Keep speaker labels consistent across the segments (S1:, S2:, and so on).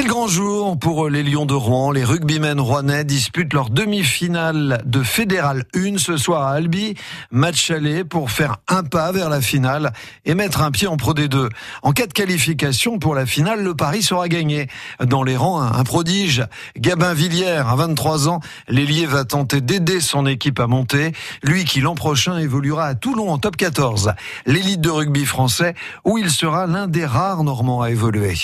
S1: C'est le grand jour pour les Lions de Rouen. Les rugbymen rouennais disputent leur demi-finale de Fédéral 1 ce soir à Albi. Match aller pour faire un pas vers la finale et mettre un pied en Pro D2. En cas de qualification pour la finale, le pari sera gagné. Dans les rangs, un prodige. Gabin Villière, à 23 ans, l'ailier va tenter d'aider son équipe à monter. Lui qui l'an prochain évoluera à Toulon en top 14. L'élite de rugby français où il sera l'un des rares Normands à évoluer.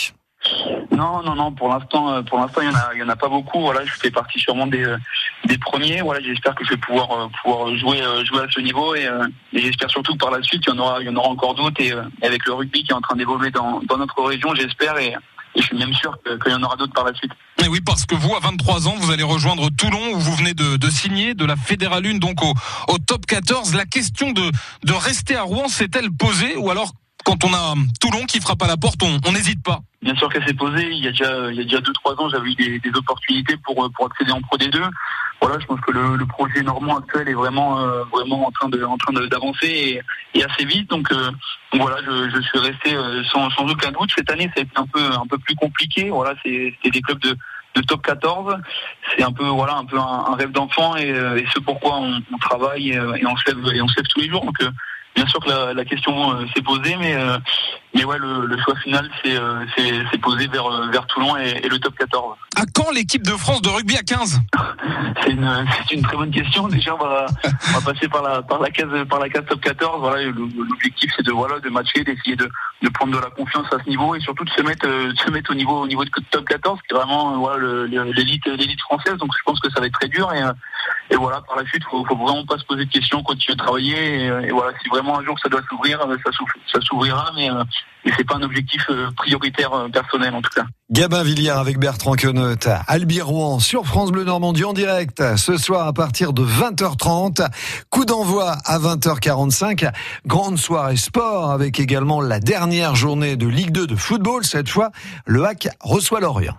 S2: Non, non, non. Pour l'instant, euh, pour l'instant, il y en a, pas beaucoup. Voilà, je fais partie sûrement des, euh, des premiers. Voilà, j'espère que je vais pouvoir euh, pouvoir jouer jouer à ce niveau et, j'espère surtout que par la suite, il y en aura, il y en aura encore d'autres et, avec le rugby qui est en train d'évoluer dans, dans notre région, j'espère et, je suis même sûr qu'il y en aura d'autres par la suite.
S3: Mais oui, parce que vous, à 23 ans, vous allez rejoindre Toulon, où vous venez de, signer de la Fédérale 1, donc au, au top 14. La question de, de rester à Rouen s'est-elle posée ou alors quand on a Toulon qui frappe à la porte, on n'hésite pas.
S2: Bien sûr qu'elle s'est posée. Il y a déjà, il y a déjà deux trois ans, j'avais eu des, opportunités pour pour accéder en Pro D2. Voilà, je pense que le, projet normand actuel est vraiment euh, vraiment en train de en train d'avancer et, assez vite. Donc, euh, voilà, je, suis resté euh, sans, aucun doute. Cette année, ça a été un peu un peu plus compliqué. Voilà, des clubs de top 14. C'est un peu voilà un peu un, rêve d'enfant et, et ce pourquoi on, travaille et, on se lève et on tous les jours. Bien sûr que la, la question euh, s'est posée, mais euh, mais ouais, le, le, choix final s'est euh, posé vers vers Toulon et, et, le top 14.
S3: À quand l'équipe de France de rugby à 15
S2: C'est une très bonne question. Déjà, on va on va passer par la par la case par la case top 14. Voilà, l'objectif c'est de voilà de matcher, d'essayer de, de prendre de la confiance à ce niveau et surtout de se mettre de se mettre au niveau au niveau de top 14, qui est vraiment voilà l'élite l'élite française. Donc je pense que ça va être très dur et et voilà, par la suite, faut, faut vraiment pas se poser de questions, continuer de travailler. Et, voilà, si vraiment un jour ça doit s'ouvrir, euh, ça s'ouvrira, mais, euh, mais c'est pas un objectif euh, prioritaire personnel en tout cas.
S1: Gabin Villière avec Bertrand Queneut, Albi Rouen sur France Bleu Normandie en direct ce soir à partir de 20h30. Coup d'envoi à 20h45. Grande soirée sport avec également la dernière journée de Ligue 2 de football. Cette fois, le HAC reçoit Lorient.